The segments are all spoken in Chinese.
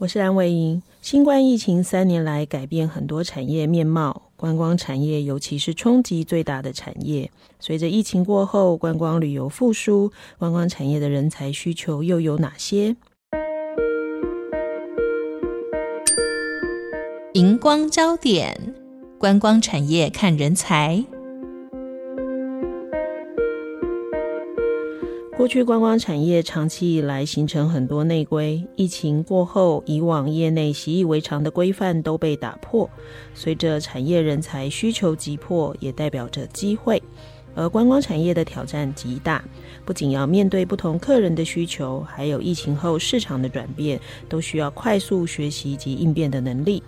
我是蓝伟莹。新冠疫情三年来改变很多产业面貌，观光产业尤其是冲击最大的产业。随着疫情过后，观光旅游复苏，观光产业的人才需求又有哪些？荧光焦点，观光产业看人才。过去观光产业长期以来形成很多内规，疫情过后，以往业内习以为常的规范都被打破。随着产业人才需求急迫，也代表着机会。而观光产业的挑战极大，不仅要面对不同客人的需求，还有疫情后市场的转变，都需要快速学习及应变的能力。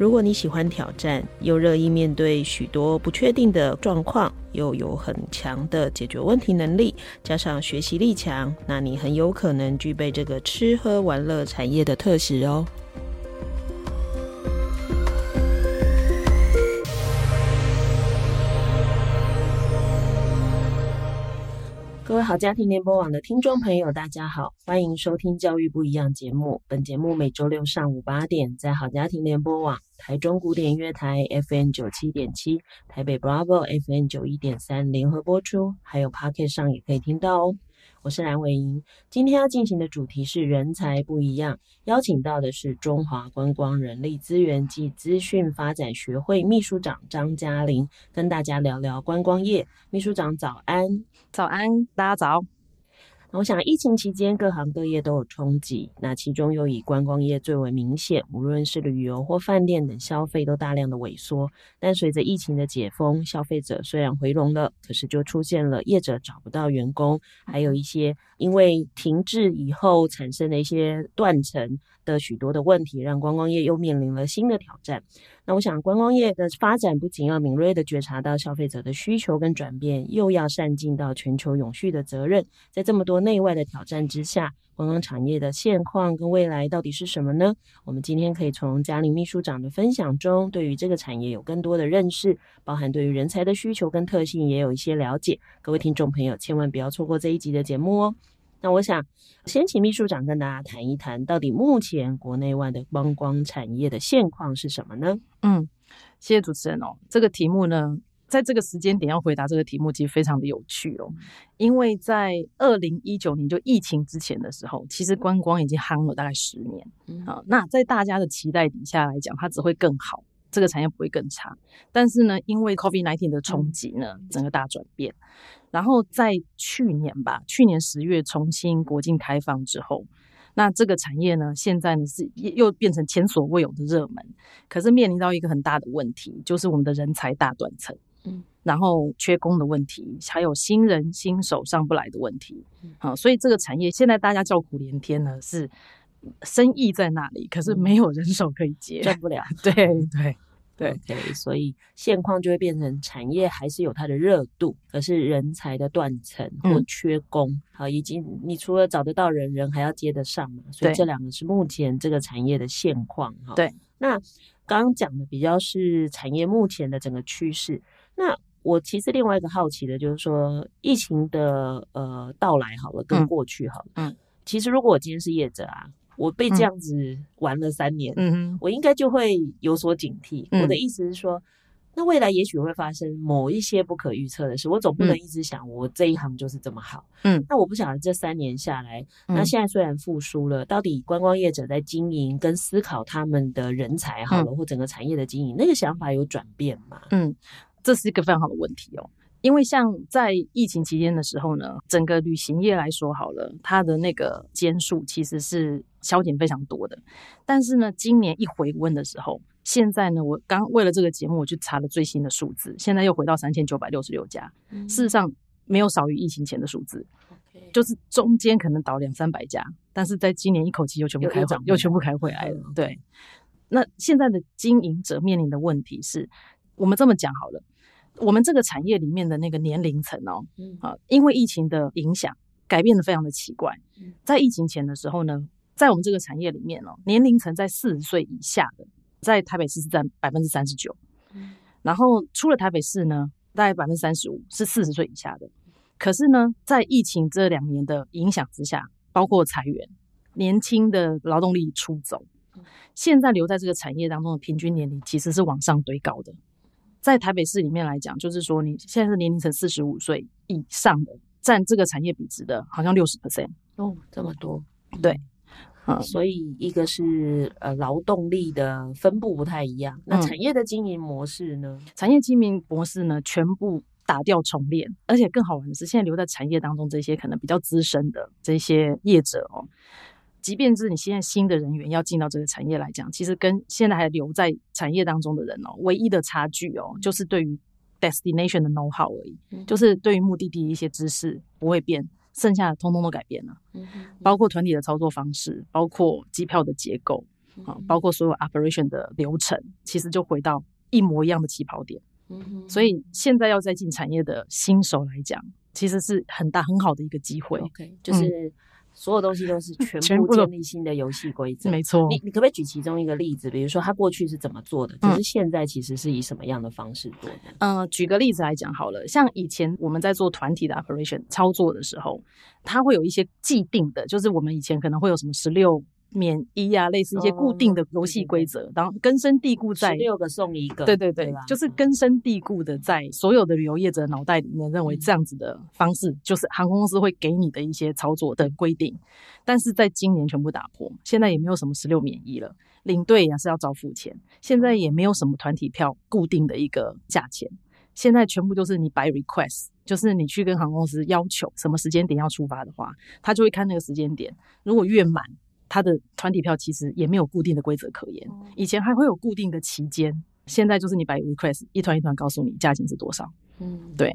如果你喜欢挑战，又乐意面对许多不确定的状况，又有很强的解决问题能力，加上学习力强，那你很有可能具备这个吃喝玩乐产业的特质哦。各位好家庭联播网的听众朋友，大家好，欢迎收听《教育不一样》节目。本节目每周六上午八点在好家庭联播网、台中古典音乐台 FM 九七点七、台北 Bravo FM 九一点三联合播出，还有 Podcast 上也可以听到哦。我是蓝伟莹，今天要进行的主题是人才不一样，邀请到的是中华观光人力资源暨资讯发展学会秘书长张嘉玲，跟大家聊聊观光业。秘书长早安，早安，大家早。我想，疫情期间各行各业都有冲击，那其中又以观光业最为明显。无论是旅游或饭店等消费都大量的萎缩。但随着疫情的解封，消费者虽然回笼了，可是就出现了业者找不到员工，还有一些因为停滞以后产生的一些断层的许多的问题，让观光业又面临了新的挑战。那我想，观光业的发展不仅要敏锐地觉察到消费者的需求跟转变，又要善尽到全球永续的责任。在这么多内外的挑战之下，观光产业的现况跟未来到底是什么呢？我们今天可以从嘉玲秘书长的分享中，对于这个产业有更多的认识，包含对于人才的需求跟特性也有一些了解。各位听众朋友，千万不要错过这一集的节目哦。那我想先请秘书长跟大家谈一谈，到底目前国内外的观光产业的现况是什么呢？嗯，谢谢主持人哦。这个题目呢，在这个时间点要回答这个题目，其实非常的有趣哦。因为在二零一九年就疫情之前的时候，其实观光已经夯了大概十年啊。那在大家的期待底下来讲，它只会更好。这个产业不会更差，但是呢，因为 COVID-19 的冲击呢，整个大转变。然后在去年吧，去年十月重新国境开放之后，那这个产业呢，现在呢是又变成前所未有的热门。可是面临到一个很大的问题，就是我们的人才大断层，嗯，然后缺工的问题，还有新人新手上不来的问题，好，所以这个产业现在大家叫苦连天呢，是。生意在那里，可是没有人手可以接，赚不了。对对对，okay, 所以现况就会变成产业还是有它的热度，可是人才的断层或缺工，嗯、好，以及你除了找得到人，人还要接得上嘛。所以这两个是目前这个产业的现况哈。对，那刚刚讲的比较是产业目前的整个趋势。那我其实另外一个好奇的就是说，疫情的呃到来好了，跟过去好了，嗯，其实如果我今天是业者啊。我被这样子玩了三年，嗯，我应该就会有所警惕。嗯。我的意思是说，那未来也许会发生某一些不可预测的事，我总不能一直想我这一行就是这么好。嗯，那我不晓得这三年下来，那现在虽然复苏了，到底观光业者在经营跟思考他们的人才好了，或整个产业的经营，那个想法有转变吗？嗯，这是一个非常好的问题哦。因为像在疫情期间的时候呢，整个旅行业来说好了，它的那个间数其实是削减非常多的。但是呢，今年一回温的时候，现在呢，我刚为了这个节目，我去查了最新的数字，现在又回到三千九百六十六家。嗯。事实上，没有少于疫情前的数字.就是中间可能倒两三百家，但是在今年一口气又全部开回，又全部开回来了。对。那现在的经营者面临的问题是，我们这么讲好了，我们这个产业里面的那个年龄层哦，嗯啊，因为疫情的影响，改变的非常的奇怪。在疫情前的时候呢，在我们这个产业里面哦，年龄层在四十岁以下的，在台北市是占百分之三十九，然后出了台北市呢，大概百分之三十五是四十岁以下的。可是呢，在疫情这两年的影响之下，包括裁员，年轻的劳动力出走，现在留在这个产业当中的平均年龄其实是往上堆高的。在台北市里面来讲，就是说你现在是年龄层四十五岁以上的，占这个产业比值的好像六十 percent 哦，这么多，对，嗯，所以一个是呃劳动力的分布不太一样，那产业的经营模式呢？嗯，产业经营模式呢，全部。打掉重练，而且更好玩的是，现在留在产业当中这些可能比较资深的这些业者哦，即便是你现在新的人员要进到这个产业来讲，其实跟现在还留在产业当中的人哦，唯一的差距哦，就是对于 destination 的 know how 而已，嗯、就是对于目的地的一些知识不会变，剩下的通通都改变了，嗯、包括团体的操作方式，包括机票的结构啊，包括所有 operation 的流程，其实就回到一模一样的起跑点。所以现在要再进产业的新手来讲，其实是很大很好的一个机会。OK，就是所有东西都是 全部建立新的游戏规则。没错，你你可不可以举其中一个例子？比如说他过去是怎么做的，可是现在其实是以什么样的方式做的？嗯、呃，举个例子来讲好了，像以前我们在做团体的 operation 操作的时候，它会有一些既定的，就是我们以前可能会有什么十六。免一啊，类似一些固定的游戏规则，然后根深蒂固在六个送一个，对对对，就是根深蒂固的在所有的旅游业者脑袋里面，认为这样子的方式就是航空公司会给你的一些操作的规定，但是在今年全部打破，现在也没有什么十六免一了，领队也是要照付钱，现在也没有什么团体票固定的一个价钱，现在全部都是你 by request，就是你去跟航空公司要求什么时间点要出发的话，他就会看那个时间点，如果越满。他的团体票其实也没有固定的规则可言，以前还会有固定的期间，现在就是你摆 request，一团一团告诉你价钱是多少。嗯，对，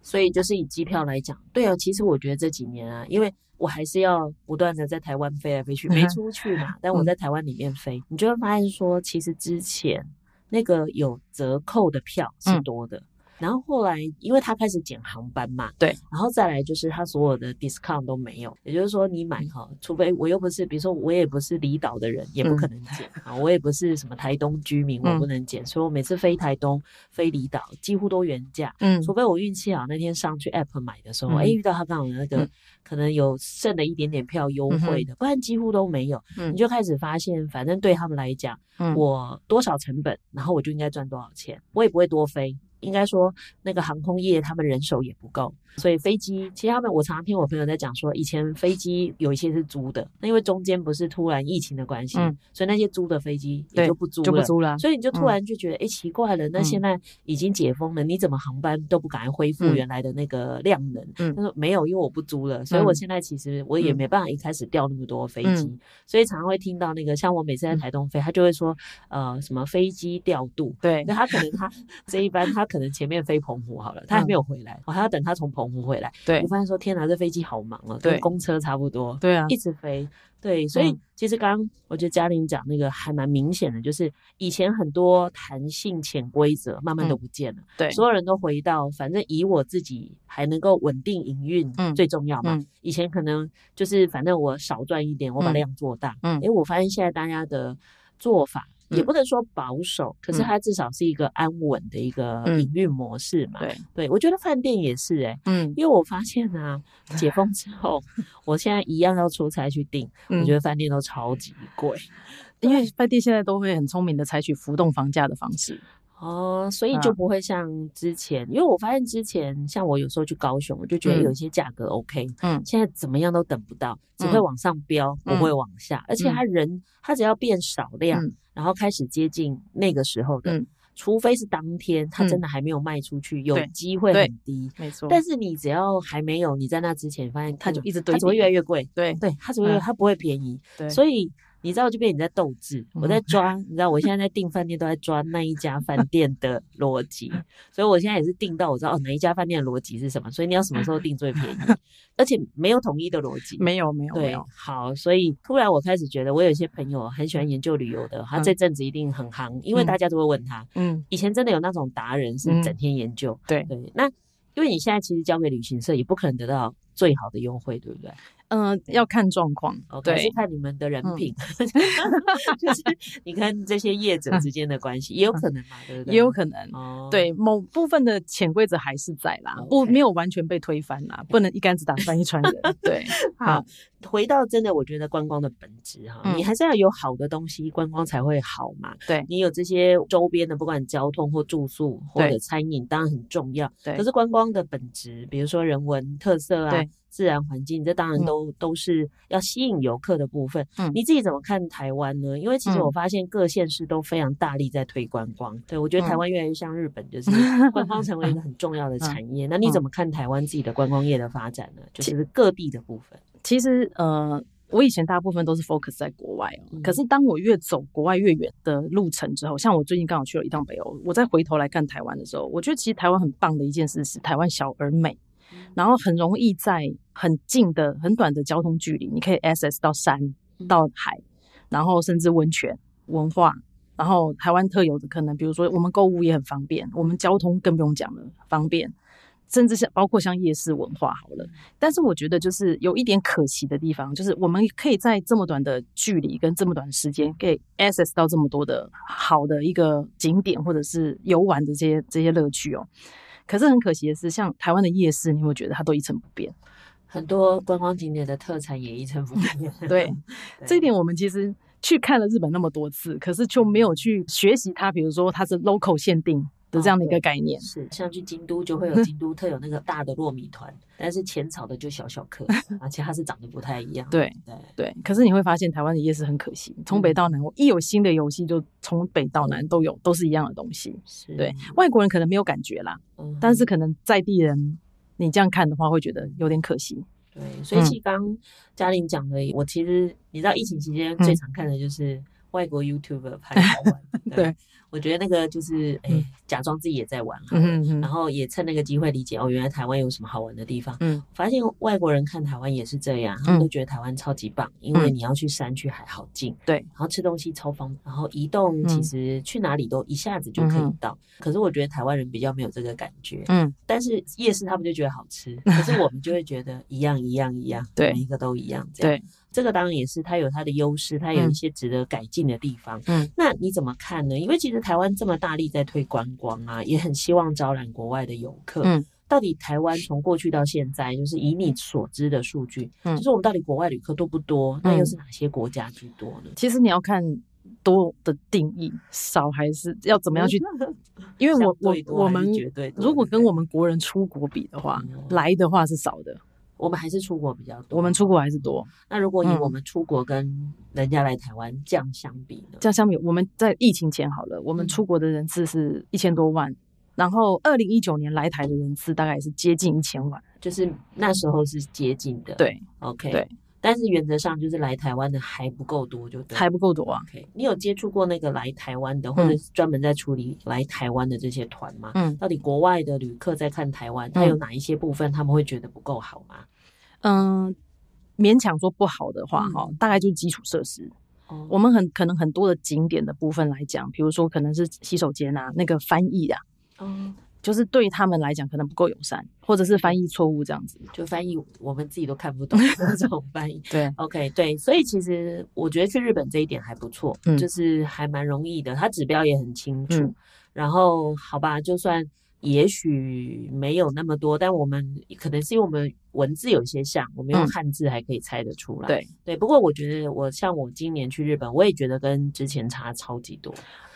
所以就是以机票来讲，对啊，其实我觉得这几年啊，因为我还是要不断的在台湾飞来飞去，没出去嘛，但我在台湾里面飞，嗯、你就会发现说，其实之前那个有折扣的票是多的。嗯然后后来，因为他开始减航班嘛，对，然后再来就是他所有的 discount 都没有，也就是说你买哈，除非我又不是，比如说我也不是离岛的人，也不可能减啊，嗯、我也不是什么台东居民，我不能减，嗯、所以我每次飞台东、飞离岛几乎都原价，嗯，除非我运气好，那天上去 app 买的时候，哎、嗯，遇到他刚好那个、嗯、可能有剩了一点点票优惠的，嗯、不然几乎都没有，嗯，你就开始发现，反正对他们来讲，嗯、我多少成本，然后我就应该赚多少钱，我也不会多飞。应该说，那个航空业他们人手也不够，所以飞机其实他们，我常常听我朋友在讲说，以前飞机有一些是租的，那因为中间不是突然疫情的关系，嗯、所以那些租的飞机也就不租了，就不租了。所以你就突然就觉得，哎、嗯，奇怪了，那现在已经解封了，嗯、你怎么航班都不敢恢复原来的那个量能？嗯、他说没有，因为我不租了，所以我现在其实我也没办法一开始调那么多飞机，嗯、所以常常会听到那个，像我每次在台东飞，他就会说，呃，什么飞机调度，对，那他可能他这一班他。可能前面飞澎湖好了，他还没有回来，我、嗯、还要等他从澎湖回来。对，我发现说天哪，这飞机好忙啊，对跟公车差不多。对啊，一直飞。对，所以、嗯、其实刚刚我觉得嘉玲讲那个还蛮明显的，就是以前很多弹性潜规则慢慢都不见了。嗯、对，所有人都回到反正以我自己还能够稳定营运最重要嘛。嗯、以前可能就是反正我少赚一点，我把量做大。嗯，哎，我发现现在大家的做法。也不能说保守，可是它至少是一个安稳的一个营运模式嘛。对，对我觉得饭店也是哎，嗯，因为我发现啊，解封之后，我现在一样要出差去订，我觉得饭店都超级贵，因为饭店现在都会很聪明的采取浮动房价的方式。哦，所以就不会像之前，因为我发现之前像我有时候去高雄，我就觉得有一些价格 OK，嗯，现在怎么样都等不到，只会往上飙，不会往下，而且他人他只要变少量。然后开始接近那个时候的，嗯、除非是当天它真的还没有卖出去，嗯、有机会很低，没错。但是你只要还没有，你在那之前发现它就一直堆，它只会越来越贵，对对，它只会它不会便宜，对。所以你知道就变你在斗智，我在抓，你知道我现在在订 饭店都在抓那一家饭店的逻辑，所以我现在也是订到我知道哦哪一家饭店的逻辑是什么，所以你要什么时候订最便宜，而且没有统一的逻辑，没有没有对，好，所以突然我开始觉得我有一些朋友很喜欢研究旅游的，他这阵子一定很夯，因为大家都会问他，嗯，以前真的有那种达人是整天研究，对对，那因为你现在其实交给旅行社也不可能得到最好的优惠，对不对？嗯、呃，要看状况，对，是看你们的人品，嗯、就是你看这些业者之间的关系，也有可能嘛，对不对？也有可能，哦、对，某部分的潜规则还是在啦，不、没有完全被推翻啦，不能一竿子打翻一船人。对，好，回到真的，我觉得观光的本质哈、嗯，你还是要有好的东西，观光才会好嘛。对，你有这些周边的，不管交通或住宿或者餐饮，当然很重要。对，可是观光的本质，比如说人文特色啊。自然环境，这当然都、嗯、都是要吸引游客的部分。嗯，你自己怎么看台湾呢？因为其实我发现各县市都非常大力在推观光。嗯、对，我觉得台湾越来越像日本，就是 观光成为一个很重要的产业。嗯、那你怎么看台湾自己的观光业的发展呢？就是各地的部分。其实，呃，我以前大部分都是 focus 在国外哦、嗯。可是当我越走国外越远的路程之后，像我最近刚好去了一趟北欧，我再回头来看台湾的时候，我觉得其实台湾很棒的一件事是台湾小而美。然后很容易在很近的、很短的交通距离，你可以 access 到山、到海，然后甚至温泉、文化。然后台湾特有的可能，比如说我们购物也很方便，我们交通更不用讲了，方便。甚至像包括像夜市文化好了。但是我觉得就是有一点可惜的地方，就是我们可以在这么短的距离跟这么短的时间，可以 access 到这么多的好的一个景点或者是游玩的这些这些乐趣哦。可是很可惜的是，像台湾的夜市，你会觉得它都一成不变，很多观光景点的特产也一成不变。对，对，这一点我们其实去看了日本那么多次，可是就没有去学习它，比如说它是 local 限定。是这样的一个概念，哦、是像去京都就会有京都特有那个大的糯米团，但是浅草的就小小颗，而且它是长得不太一样。对对对，可是你会发现台湾的夜市很可惜，从北到南，我一有新的游戏就从北到南都有，都是一样的东西。是对外国人可能没有感觉啦，嗯、但是可能在地人你这样看的话，会觉得有点可惜。对，所以其实刚嘉玲讲的，我其实你知道疫情期间最常看的就是外国 YouTuber 拍好玩。对。对我觉得那个就是，哎、欸，假装自己也在玩哈、嗯，然后也趁那个机会理解哦，原来台湾有什么好玩的地方。嗯，发现外国人看台湾也是这样，他们都觉得台湾超级棒，因为你要去山去海好近，对、嗯，然后吃东西超方便，然后移动其实去哪里都一下子就可以到。嗯、可是我觉得台湾人比较没有这个感觉，嗯，但是夜市他们就觉得好吃，可是我们就会觉得一样一样一样，对，每一个都一样，这样。对。这个当然也是它有它的优势，它有一些值得改进的地方。嗯，那你怎么看呢？因为其实台湾这么大力在推观光啊，也很希望招揽国外的游客。嗯，到底台湾从过去到现在，就是以你所知的数据，嗯，就是我们到底国外旅客多不多？那又是哪些国家居多呢？其实你要看多的定义，少还是要怎么样去？因为我我我们如果跟我们国人出国比的话，来的话是少的。我们还是出国比较多，我们出国还是多。那如果以我们出国跟人家来台湾这样相比呢？这样相比，我们在疫情前好了，我们出国的人次是一千多万，嗯、然后二零一九年来台的人次大概也是接近一千万，就是那时候是接近的。对，OK，对。但是原则上就是来台湾的还不够多，就对，还不够多啊。OK，你有接触过那个来台湾的，或者是专门在处理来台湾的这些团吗？嗯，到底国外的旅客在看台湾，他有哪一些部分他们会觉得不够好吗？嗯，勉强说不好的话，哈、嗯，大概就是基础设施。哦，我们很可能很多的景点的部分来讲，比如说可能是洗手间啊，那个翻译啊，嗯。就是对他们来讲可能不够友善，或者是翻译错误这样子，就翻译我们自己都看不懂那种翻译。对，OK，对，所以其实我觉得去日本这一点还不错，嗯，就是还蛮容易的，它指标也很清楚。嗯，然后好吧，就算也许没有那么多，但我们可能是因为我们文字有些像，我们用汉字还可以猜得出来。对，对。不过我觉得我像我今年去日本，我也觉得跟之前差超级多。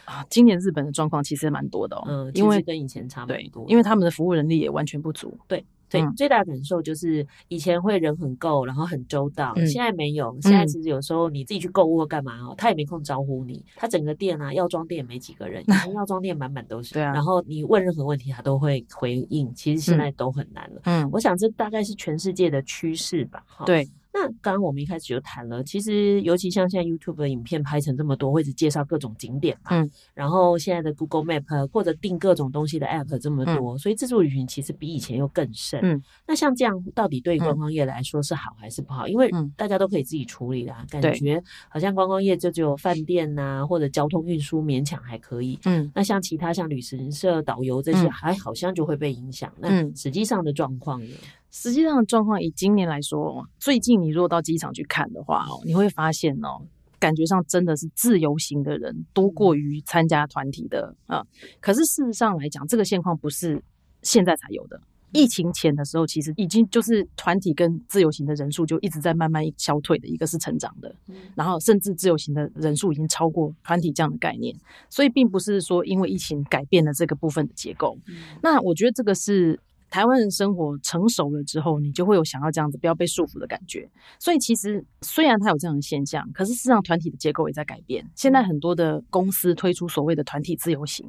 啊，今年日本的状况其实蛮多的哦，嗯，因为跟以前差蛮多，因为他们的服务人力也完全不足，对对、嗯，最大的感受就是以前会人很够，然后很周到，嗯、现在没有，现在其实有时候你自己去购物或干嘛哦，他也没空招呼你，他整个店啊，药妆店没几个人，以前药妆店满满都是，对啊，然后你问任何问题他都会回应，其实现在都很难了，嗯，我想这大概是全世界的趋势吧，哈，对。那刚刚我们一开始就谈了，其实尤其像现在 YouTube 的影片拍成这么多，会只介绍各种景点嘛，嗯，然后现在的 Google Map 或者订各种东西的 App 这么多，嗯、所以自助旅行其实比以前又更盛。嗯，那像这样到底对观光业来说是好还是不好？因为大家都可以自己处理啦，感觉好像观光业就只有饭店呐、啊、或者交通运输勉强还可以。嗯，那像其他像旅行社、导游这些，还好像就会被影响。那实际上的状况呢？实际上的状况，以今年来说，最近你如果到机场去看的话哦，你会发现哦，感觉上真的是自由行的人多过于参加团体的啊。可是事实上来讲，这个现况不是现在才有的。疫情前的时候，其实已经就是团体跟自由行的人数就一直在慢慢消退的，一个是成长的，然后甚至自由行的人数已经超过团体这样的概念。所以并不是说因为疫情改变了这个部分的结构。那我觉得这个是。台湾人生活成熟了之后，你就会有想要这样子不要被束缚的感觉。所以其实虽然它有这样的现象，可是事实上团体的结构也在改变。现在很多的公司推出所谓的团体自由行，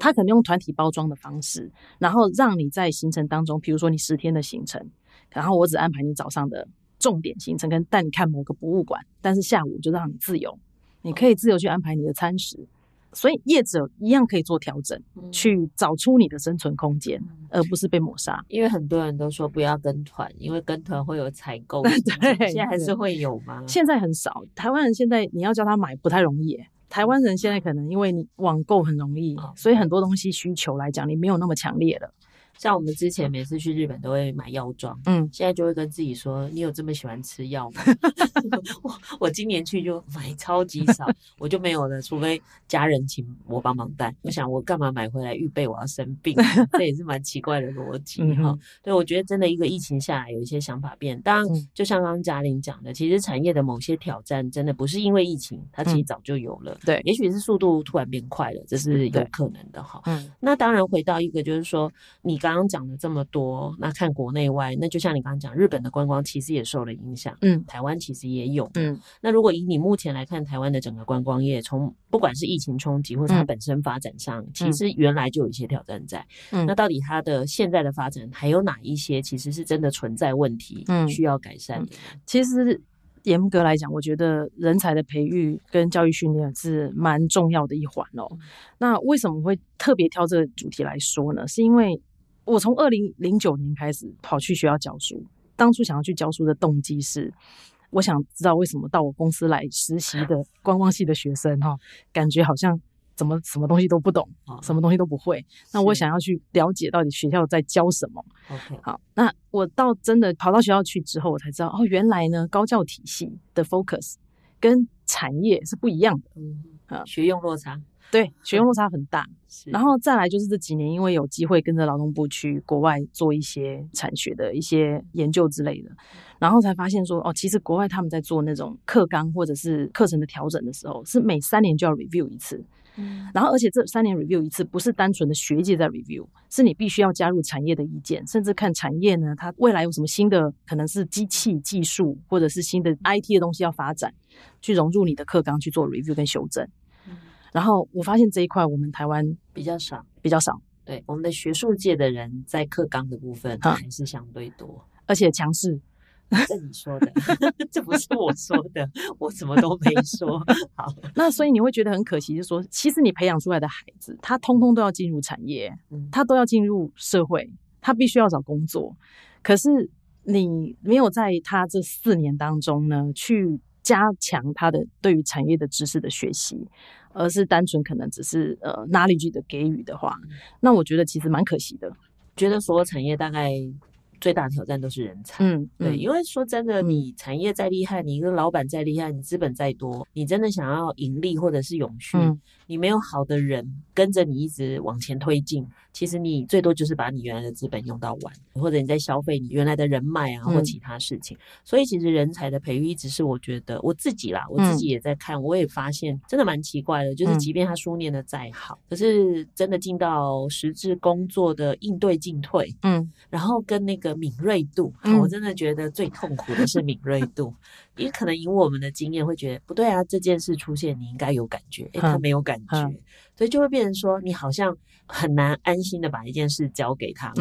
它可能用团体包装的方式，然后让你在行程当中，比如说你十天的行程，然后我只安排你早上的重点行程，跟带你看某个博物馆，但是下午就让你自由，你可以自由去安排你的餐食。所以业者一样可以做调整，嗯、去找出你的生存空间，嗯、而不是被抹杀。因为很多人都说不要跟团，因为跟团会有采购。对，现在还是会有吗？现在很少。台湾人现在你要叫他买不太容易。台湾人现在可能因为你网购很容易，嗯、所以很多东西需求来讲，你没有那么强烈了。像我们之前每次去日本都会买药妆，嗯，现在就会跟自己说：“你有这么喜欢吃药吗？” 我我今年去就买超级少，我就没有了，除非家人请我帮忙带。我想我干嘛买回来预备我要生病？这也是蛮奇怪的逻辑哈。嗯、对，我觉得真的一个疫情下来，有一些想法变。当然，就像刚刚嘉玲讲的，其实产业的某些挑战真的不是因为疫情，它其实早就有了。嗯、对，也许是速度突然变快了，这是有可能的哈。嗯，那当然回到一个就是说你。刚刚讲了这么多，那看国内外，那就像你刚刚讲，日本的观光其实也受了影响，嗯，台湾其实也有，嗯，那如果以你目前来看，台湾的整个观光业，从不管是疫情冲击，或者它本身发展上，嗯、其实原来就有一些挑战在，嗯，那到底它的现在的发展还有哪一些，其实是真的存在问题，嗯，需要改善的？其实。严格来讲，我觉得人才的培育跟教育训练是蛮重要的一环哦。那为什么会特别挑这个主题来说呢？是因为我从二零零九年开始跑去学校教书，当初想要去教书的动机是，我想知道为什么到我公司来实习的 观光系的学生哈，感觉好像。怎么什么东西都不懂，什么东西都不会？那我想要去了解到底学校在教什么。OK，好，那我到真的跑到学校去之后，我才知道哦，原来呢，高教体系的 focus 跟产业是不一样的。嗯，啊，学用落差，对，学用落差很大。然后再来就是这几年，因为有机会跟着劳动部去国外做一些产学的一些研究之类的，然后才发现说，哦，其实国外他们在做那种课纲或者是课程的调整的时候，是每三年就要 review 一次。嗯，然后而且这三年 review 一次，不是单纯的学界在 review，是你必须要加入产业的意见，甚至看产业呢，它未来有什么新的可能是机器技术，或者是新的 IT 的东西要发展，去融入你的课纲去做 review 跟修正。嗯，然后我发现这一块我们台湾比较少，比较少。对，我们的学术界的人在课纲的部分还是相对多，而且强势。这你说的，这不是我说的，我什么都没说。好，那所以你会觉得很可惜，就是说，其实你培养出来的孩子，他通通都要进入产业，他都要进入社会，他必须要找工作。可是你没有在他这四年当中呢，去加强他的对于产业的知识的学习，而是单纯可能只是呃 knowledge 的给予的话，那我觉得其实蛮可惜的。觉得所有产业大概。最大的挑战都是人才，嗯，对，嗯、因为说真的，你产业再厉害，你一个老板再厉害，你资本再多，你真的想要盈利或者是永续，嗯、你没有好的人跟着你一直往前推进，其实你最多就是把你原来的资本用到完，或者你在消费你原来的人脉啊，或其他事情。嗯、所以其实人才的培育一直是我觉得我自己啦，我自己也在看，嗯、我也发现真的蛮奇怪的，就是即便他书念的再好，嗯、可是真的进到实质工作的应对进退，嗯，然后跟那个。敏锐度，嗯、我真的觉得最痛苦的是敏锐度，因为可能以我们的经验会觉得不对啊，这件事出现你应该有感觉，诶，他没有感觉，嗯、所以就会变成说你好像很难安心的把一件事交给他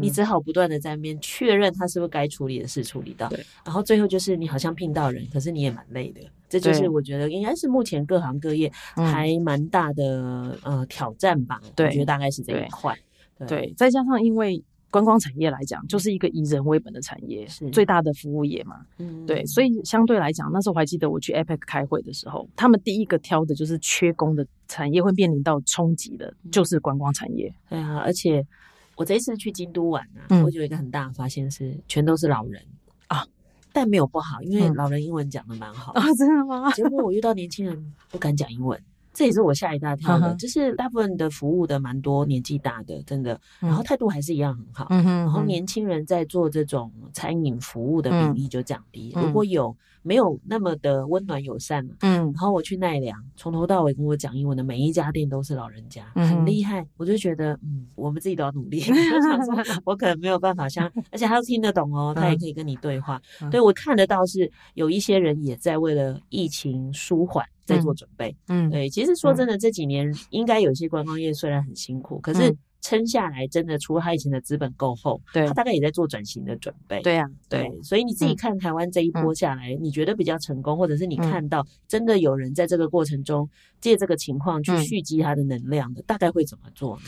你只好不断的在那边确认他是不是该处理的事处理到，然后最后就是你好像聘到人，可是你也蛮累的，这就是我觉得应该是目前各行各业还蛮大的、嗯、呃挑战吧，对我觉得大概是这一块。对，对，再加上因为观光产业来讲，就是一个以人为本的产业，是最大的服务业嘛。嗯，对，所以相对来讲，那时候我还记得我去 APEC 开会的时候，他们第一个挑的就是缺工的产业会面临到冲击的，就是观光产业。对啊，而且我这一次去京都玩啊，嗯、我就有一个很大的发现是，全都是老人啊，但没有不好，因为老人英文讲的蛮好啊，真的吗？结果我遇到年轻人不敢讲英文。这也是我吓一大跳的，嗯、就是大部分的服务的蛮多年纪大的，真的，然后态度还是一样很好，嗯、然后年轻人在做这种餐饮服务的比例就降低，嗯、如果有没有那么的温暖友善，嗯，然后我去奈良，从头到尾跟我讲英文的每一家店都是老人家，嗯、很厉害，我就觉得，嗯，我们自己都要努力，我想说我可能没有办法像，而且他都听得懂哦，他也可以跟你对话，嗯、对我看得到是有一些人也在为了疫情舒缓。在做准备，嗯，对，其实说真的，这几年应该有一些观光业虽然很辛苦，可是撑下来，真的除了他以前的资本够厚，对，他大概也在做转型的准备，对啊，对，所以你自己看台湾这一波下来，你觉得比较成功，或者是你看到真的有人在这个过程中借这个情况去蓄积他的能量的，大概会怎么做呢？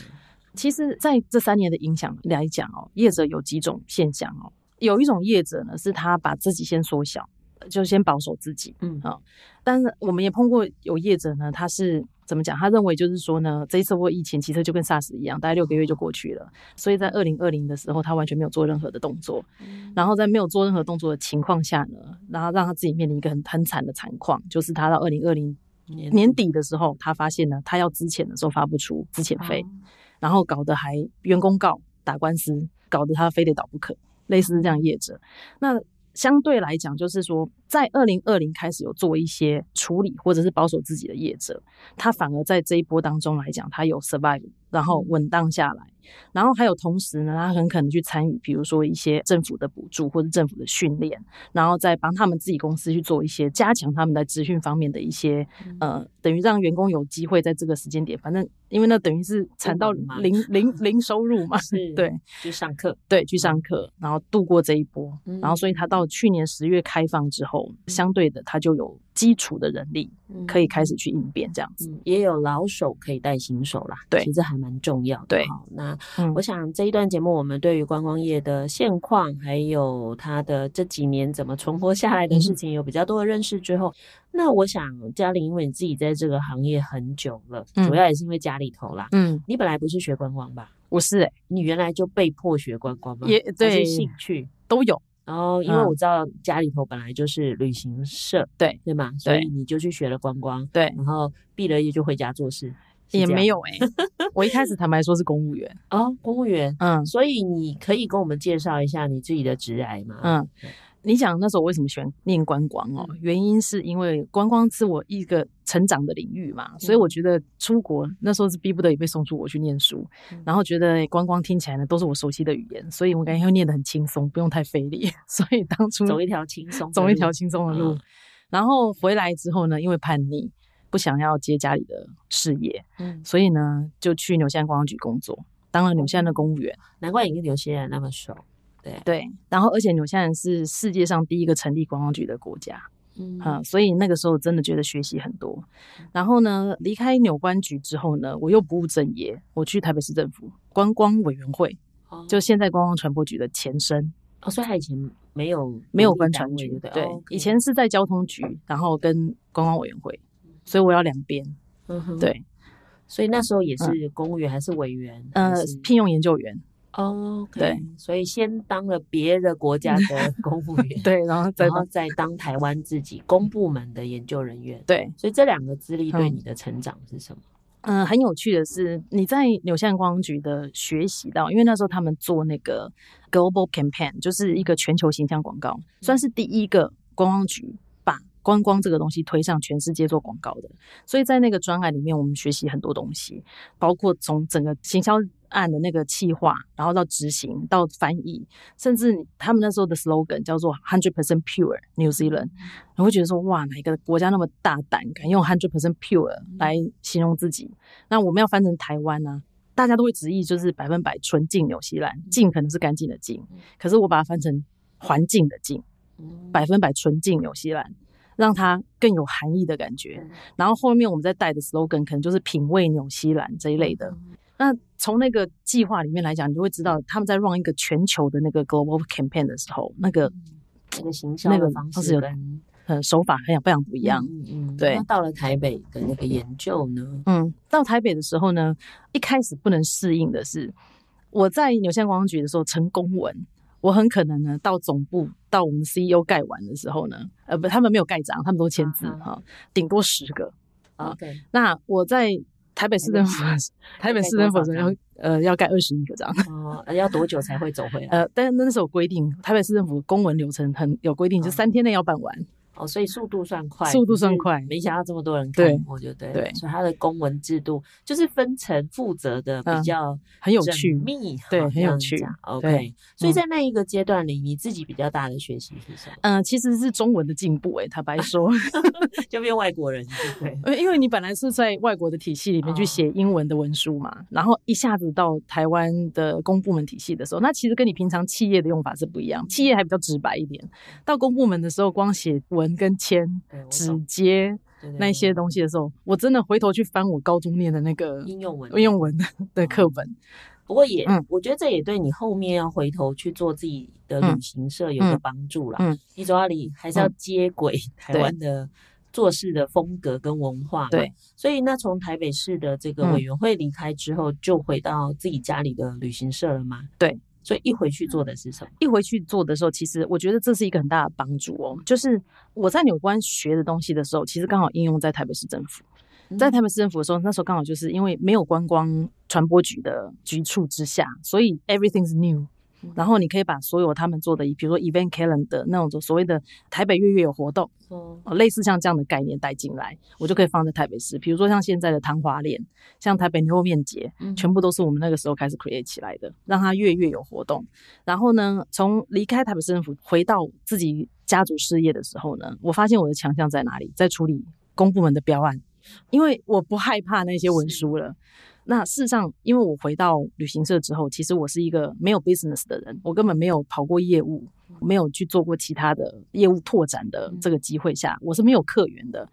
其实在这三年的影响来讲哦，业者有几种现象哦，有一种业者呢，是他把自己先缩小。就先保守自己，嗯啊、哦，但是我们也碰过有业者呢，他是怎么讲？他认为就是说呢，这一次波疫情其实就跟 SARS 一样，大概六个月就过去了，所以在二零二零的时候，他完全没有做任何的动作，嗯、然后在没有做任何动作的情况下呢，然后让他自己面临一个很很惨的惨况，就是他到二零二零年底的时候，他发现呢，他要资遣的时候发不出资遣费，嗯、然后搞得还员工告打官司，搞得他非得倒不可，类似这样业者，那。相对来讲，就是说，在二零二零开始有做一些处理或者是保守自己的业者，他反而在这一波当中来讲，他有 survive，然后稳当下来。然后还有同时呢，他很可能去参与，比如说一些政府的补助或者政府的训练，然后再帮他们自己公司去做一些加强他们在资讯方面的一些，呃，等于让员工有机会在这个时间点，反正因为那等于是惨到零零零收入嘛，是对，去上课，对，去上课，然后度过这一波，然后所以他到去年十月开放之后，相对的他就有。基础的人力可以开始去应变，这样子、嗯、也有老手可以带新手啦。对，其实还蛮重要的。对，好，那我想这一段节目，我们对于观光业的现况，还有它的这几年怎么存活下来的事情，有比较多的认识之后，嗯、那我想嘉玲，因为你自己在这个行业很久了，嗯、主要也是因为家里头啦。嗯，你本来不是学观光吧？我是、欸，你原来就被迫学观光吗？也对，兴趣都有。然后，因为我知道家里头本来就是旅行社，对对嘛，所以你就去学了观光，对，然后毕了业就回家做事，也没有哎，我一开始坦白说是公务员哦，公务员，嗯，所以你可以跟我们介绍一下你自己的职涯吗？嗯。你想那时候为什么喜欢念观光哦？原因是因为观光是我一个成长的领域嘛，嗯、所以我觉得出国那时候是逼不得已被送出国去念书，嗯、然后觉得观光听起来呢都是我熟悉的语言，所以我感觉会念得很轻松，不用太费力，所以当初走一条轻松走一条轻松的路。嗯、然后回来之后呢，因为叛逆，不想要接家里的事业，嗯，所以呢就去纽西兰观光局工作，当了纽西兰的公务员。难怪你跟纽西兰那么熟。对，对，然后而且纽西兰是世界上第一个成立观光局的国家，嗯，嗯，所以那个时候真的觉得学习很多。然后呢，离开纽观局之后呢，我又不务正业，我去台北市政府观光委员会，哦、就现在观光传播局的前身。哦，所以他以前没有没有观传局，对，对哦 okay、以前是在交通局，然后跟观光委员会，所以我要两边，嗯哼，对，所以那时候也是公务员还是委员？呃，聘用研究员。哦，okay, 对，所以先当了别的国家的 公务员，对，然后再然后再当台湾自己公部门的研究人员，对，所以这两个资历对你的成长是什么？嗯，很有趣的是，你在纽西兰观光局的学习到，因为那时候他们做那个 Global Campaign，就是一个全球形象广告，算是第一个观光局把观光这个东西推上全世界做广告的，所以在那个专案里面，我们学习很多东西，包括从整个行销。案的那个企划，然后到执行到翻译，甚至他们那时候的 slogan 叫做 hundred percent pure New Zealand，你会觉得说哇，哪个国家那么大胆，敢用 hundred percent pure 来形容自己？那我们要翻成台湾呢、啊？大家都会直译就是百分百纯净纽西兰，净可能是干净的净，可是我把它翻成环境的净，百分百纯净纽西兰。让它更有含义的感觉，然后后面我们再带的 slogan 可能就是品味纽西兰这一类的。那从那个计划里面来讲，你就会知道他们在 run 一个全球的那个 global campaign 的时候，那个那个形象那个方式跟呃手法非常非常不一样。嗯嗯，对。那到了台北的那个研究呢？嗯，到台北的时候呢，一开始不能适应的是我在纽西兰观光局的时候成公文。我很可能呢，到总部到我们 CEO 盖完的时候呢，呃，不，他们没有盖章，他们都签字哈，顶、啊、多十个。OK，那我在台北市政府，台北市政府 要呃要盖二十一个章。哦，要多久才会走回来？呃，但是那时候规定，台北市政府公文流程很有规定，就三天内要办完。哦，所以速度算快，速度算快，没想到这么多人看，对我觉得对，所以他的公文制度就是分层负责的比较很有趣，密对，很有趣。OK，所以在那一个阶段里，你自己比较大的学习是什么？嗯，其实是中文的进步。哎，坦白 说，就变外国人，对，因为你本来是在外国的体系里面去写英文的文书嘛，然后一下子到台湾的公部门体系的时候，那其实跟你平常企业的用法是不一样，企业还比较直白一点，到公部门的时候，光写文。跟签、纸接那些东西的时候，我真的回头去翻我高中念的那个应用文、应用文的课本。不过也，我觉得这也对你后面要回头去做自己的旅行社有个帮助啦。你主要里还是要接轨台湾的做事的风格跟文化。对，所以那从台北市的这个委员会离开之后，就回到自己家里的旅行社了吗？对。所以一回去做的是什么？一回去做的时候，其实我觉得这是一个很大的帮助哦。就是我在纽关学的东西的时候，其实刚好应用在台北市政府。在台北市政府的时候，那时候刚好就是因为没有观光传播局的局处之下，所以 everything's new。然后你可以把所有他们做的，比如说 event calendar 那种所谓的台北月月有活动，哦，类似像这样的概念带进来，我就可以放在台北市。比如说像现在的糖华链，像台北牛肉面节，全部都是我们那个时候开始 create 起来的，让它月月有活动。然后呢，从离开台北市政府回到自己家族事业的时候呢，我发现我的强项在哪里，在处理公部门的标案，因为我不害怕那些文书了。那事实上，因为我回到旅行社之后，其实我是一个没有 business 的人，我根本没有跑过业务，没有去做过其他的业务拓展的这个机会下，我是没有客源的，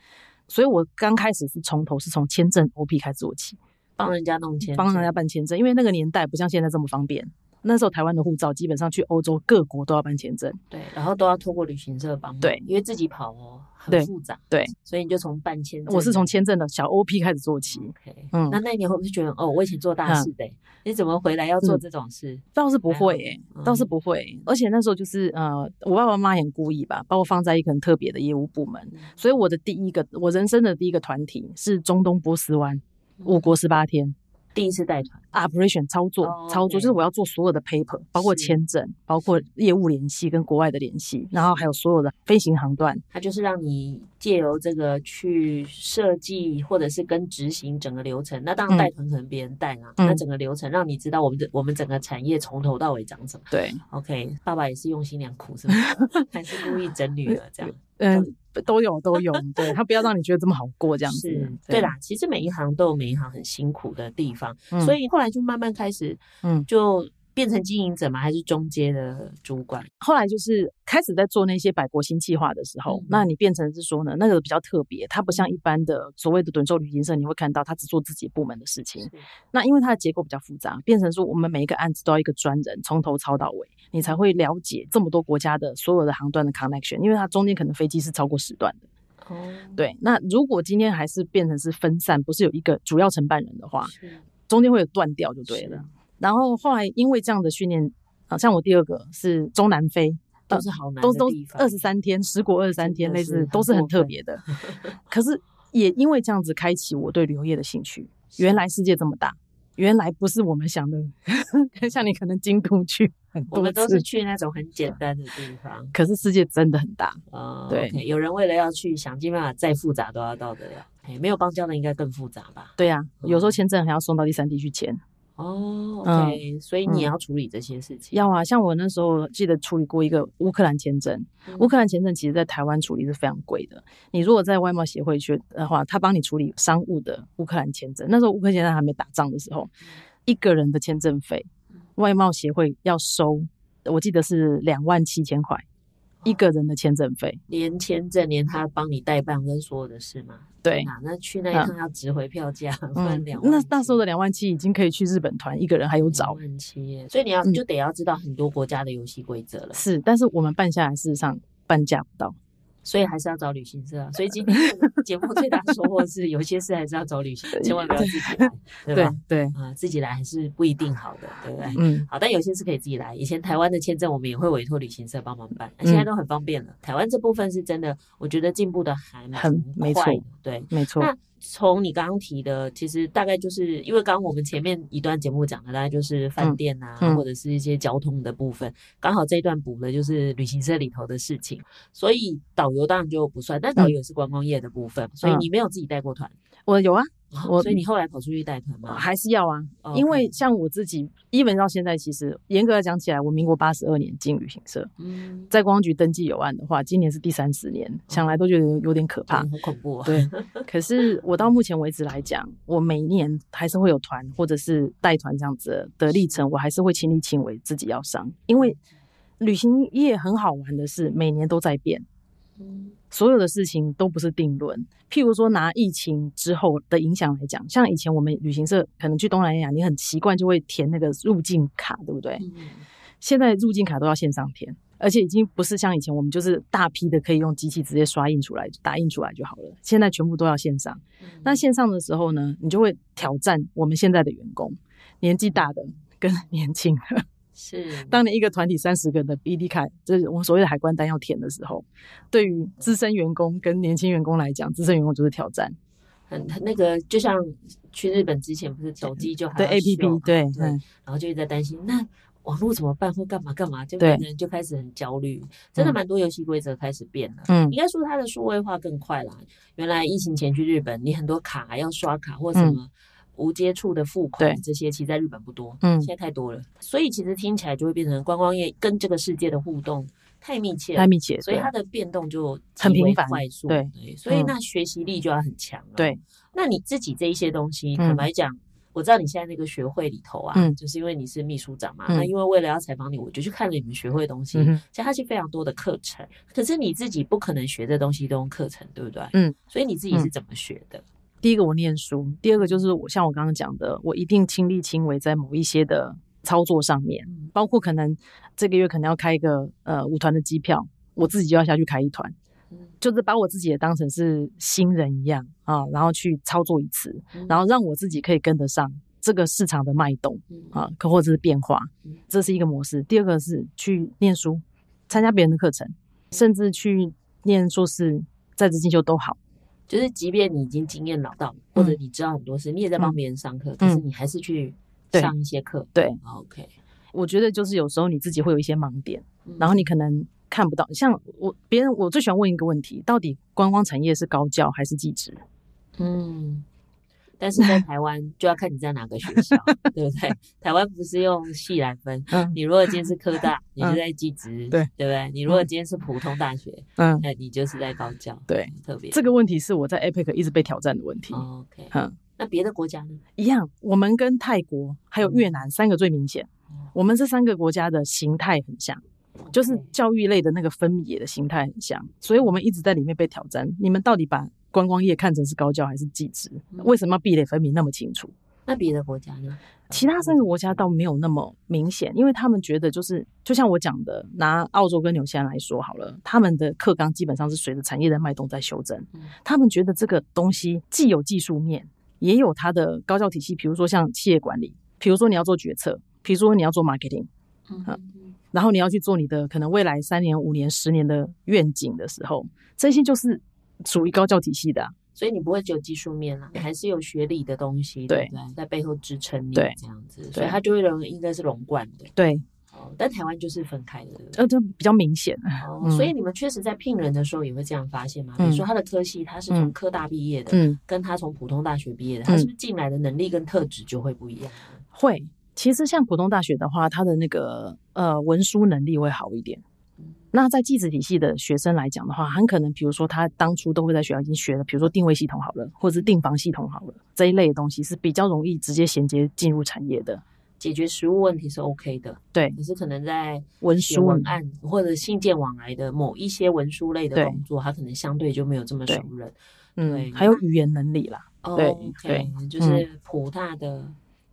所以我刚开始是从头是从签证 OP 开始做起，帮人家弄签证，帮人家办签证，因为那个年代不像现在这么方便。那时候台湾的护照基本上去欧洲各国都要办签证，对，然后都要透过旅行社帮忙，对，因为自己跑哦很复杂，对，所以你就从办签证，我是从签证的小 OP 开始做起，OK，嗯，那那一年会不会觉得哦，我以前做大事的，你怎么回来要做这种事？倒是不会，诶，倒是不会，而且那时候就是呃，我爸爸妈妈也很故意吧，把我放在一个很特别的业务部门，所以我的第一个，我人生的第一个团体是中东波斯湾五国十八天。第一次带团，operation 操作，oh. 操作就是我要做所有的 paper，包括签证，包括业务联系跟国外的联系，然后还有所有的飞行航段。它就是让你借由这个去设计或者是跟执行整个流程。那当然带团可能别人带啊，嗯、那整个流程让你知道我们的我们整个产业从头到尾长什么。对，OK，爸爸也是用心良苦，是吗？还是故意整女儿这样？嗯。都有都有，对，他不要让你觉得这么好过这样子。是对啦，其实每一行都有每一行很辛苦的地方，嗯、所以后来就慢慢开始，嗯，就。变成经营者嘛？还是中阶的主管？后来就是开始在做那些百国新计划的时候，嗯、那你变成是说呢，那个比较特别，它不像一般的所谓的趸售旅行社，你会看到他只做自己部门的事情。那因为它的结构比较复杂，变成说我们每一个案子都要一个专人从头操到尾，你才会了解这么多国家的所有的航段的 connection，因为它中间可能飞机是超过十段的。哦，对。那如果今天还是变成是分散，不是有一个主要承办人的话，是中间会有断掉就对了。然后后来因为这样的训练，好像我第二个是中南非，都是好都都二十三天，十国二十三天，类似都是很特别的。可是也因为这样子开启我对旅游业的兴趣。原来世界这么大，原来不是我们想的，像你可能京都去很多，我们都是去那种很简单的地方。可是世界真的很大啊！对，有人为了要去，想尽办法再复杂都要到得了。没有邦交的应该更复杂吧？对呀，有时候签证还要送到第三地去签。哦，OK，、嗯、所以你要处理这些事情。要啊，像我那时候记得处理过一个乌克兰签证，嗯、乌克兰签证其实在台湾处理是非常贵的。你如果在外贸协会去的话，他帮你处理商务的乌克兰签证，那时候乌克兰签证还没打仗的时候，嗯、一个人的签证费，外贸协会要收，我记得是两万七千块。一个人的签证费，连签证，连他帮你代办跟所有的事吗？对，那去那一趟要值回票价，那那时候的两万七已经可以去日本团，一个人还有找两万七，所以你要、嗯、就得要知道很多国家的游戏规则了。是，但是我们办下来，事实上半价不到。所以还是要找旅行社啊！所以今天节目最大的收获是，有些事还是要找旅行社，千万不要自己来，对吧？对啊，自己来还是不一定好的，对不对？嗯，好，但有些事可以自己来。以前台湾的签证我们也会委托旅行社帮忙办，现在都很方便了。台湾这部分是真的，我觉得进步的还蛮快的，对，没错。从你刚刚提的，其实大概就是因为刚刚我们前面一段节目讲的，大概就是饭店啊，嗯嗯、或者是一些交通的部分，刚好这一段补的就是旅行社里头的事情，所以导游当然就不算，但导游也是观光业的部分，嗯、所以你没有自己带过团？我有啊。我所以你后来跑出去带团吗？还是要啊，因为像我自己，even 到现在，其实严格来讲起来，我民国八十二年进旅行社，嗯在公安局登记有案的话，今年是第三十年，想来都觉得有点可怕，好恐怖啊。对，可是 我到目前为止来讲，我每年还是会有团或者是带团这样子的历程，我还是会亲力亲为自己要上，因为旅行业很好玩的是每年都在变。所有的事情都不是定论。譬如说，拿疫情之后的影响来讲，像以前我们旅行社可能去东南亚，你很习惯就会填那个入境卡，对不对？嗯、现在入境卡都要线上填，而且已经不是像以前我们就是大批的可以用机器直接刷印出来、打印出来就好了。现在全部都要线上。嗯、那线上的时候呢，你就会挑战我们现在的员工，年纪大的跟年轻的。是，当你一个团体三十个人的 BD 卡，就是我们所谓的海关单要填的时候，对于资深员工跟年轻员工来讲，资深员工就是挑战。很很那个，就像去日本之前，不是手机就还对 APP 对，对，然后就一直在担心，那网络怎么办或干嘛干嘛，就可能就开始很焦虑。真的蛮多游戏规则开始变了，嗯，应该说它的数位化更快啦。原来疫情前去日本，你很多卡要刷卡或什么。嗯无接触的付款，这些其实在日本不多，嗯，现在太多了，所以其实听起来就会变成观光业跟这个世界的互动太密切，太密切，所以它的变动就很频繁、快速，对，所以那学习力就要很强了，对。那你自己这一些东西，坦白讲，我知道你现在那个学会里头啊，就是因为你是秘书长嘛，那因为为了要采访你，我就去看了你们学会的东西，其实它是非常多的课程，可是你自己不可能学这东西都用课程，对不对？嗯，所以你自己是怎么学的？第一个我念书，第二个就是我像我刚刚讲的，我一定亲力亲为在某一些的操作上面，包括可能这个月可能要开一个呃舞团的机票，我自己就要下去开一团，就是把我自己也当成是新人一样啊，然后去操作一次，然后让我自己可以跟得上这个市场的脉动啊，可或者是变化，这是一个模式。第二个是去念书，参加别人的课程，甚至去念硕士、在职进修都好。就是，即便你已经经验老道，或者你知道很多事，你也在帮别人上课，可是你还是去上一些课。对，OK。我觉得就是有时候你自己会有一些盲点，然后你可能看不到。像我，别人我最喜欢问一个问题：到底观光产业是高教还是技职？嗯。但是在台湾就要看你在哪个学校，对不对？台湾不是用系来分，你如果今天是科大，你就在技职，对对不对？你如果今天是普通大学，嗯，那你就是在高教，对，特别。这个问题是我在 APEC 一直被挑战的问题。OK，嗯，那别的国家呢？一样，我们跟泰国还有越南三个最明显，我们这三个国家的形态很像，就是教育类的那个分野的形态很像，所以我们一直在里面被挑战。你们到底把观光业看成是高教还是技职？为什么要壁垒分明那么清楚？那别的国家呢？其他三个国家倒没有那么明显，因为他们觉得就是，就像我讲的，拿澳洲跟纽西兰来说好了，他们的课纲基本上是随着产业的脉动在修正。他们觉得这个东西既有技术面，也有它的高教体系，比如说像企业管理，比如说你要做决策，比如说你要做 marketing，嗯，然后你要去做你的可能未来三年、五年、十年的愿景的时候，这些就是。属于高教体系的、啊，所以你不会只有技术面啦，你还是有学历的东西，对，对不对？在背后支撑你，这样子，所以它就会认为应该是融贯的，对。哦，但台湾就是分开的，呃，就比较明显。哦，所以你们确实在聘人的时候也会这样发现吗？比如说他的科系他是从科大毕业的，嗯，跟他从普通大学毕业的，他是不是进来的能力跟特质就会不一样？会。其实像普通大学的话，他的那个呃文书能力会好一点。那在技职体系的学生来讲的话，很可能比如说他当初都会在学校已经学了，比如说定位系统好了，或者是订房系统好了这一类的东西，是比较容易直接衔接进入产业的。解决实务问题是 OK 的，对。可是可能在文书文案或者信件往来的某一些文书类的工作，他可能相对就没有这么熟人。嗯，还有语言能力啦，对、哦、对，就是普大的。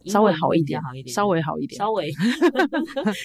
稍微好一点，好一点，稍微好一点，稍微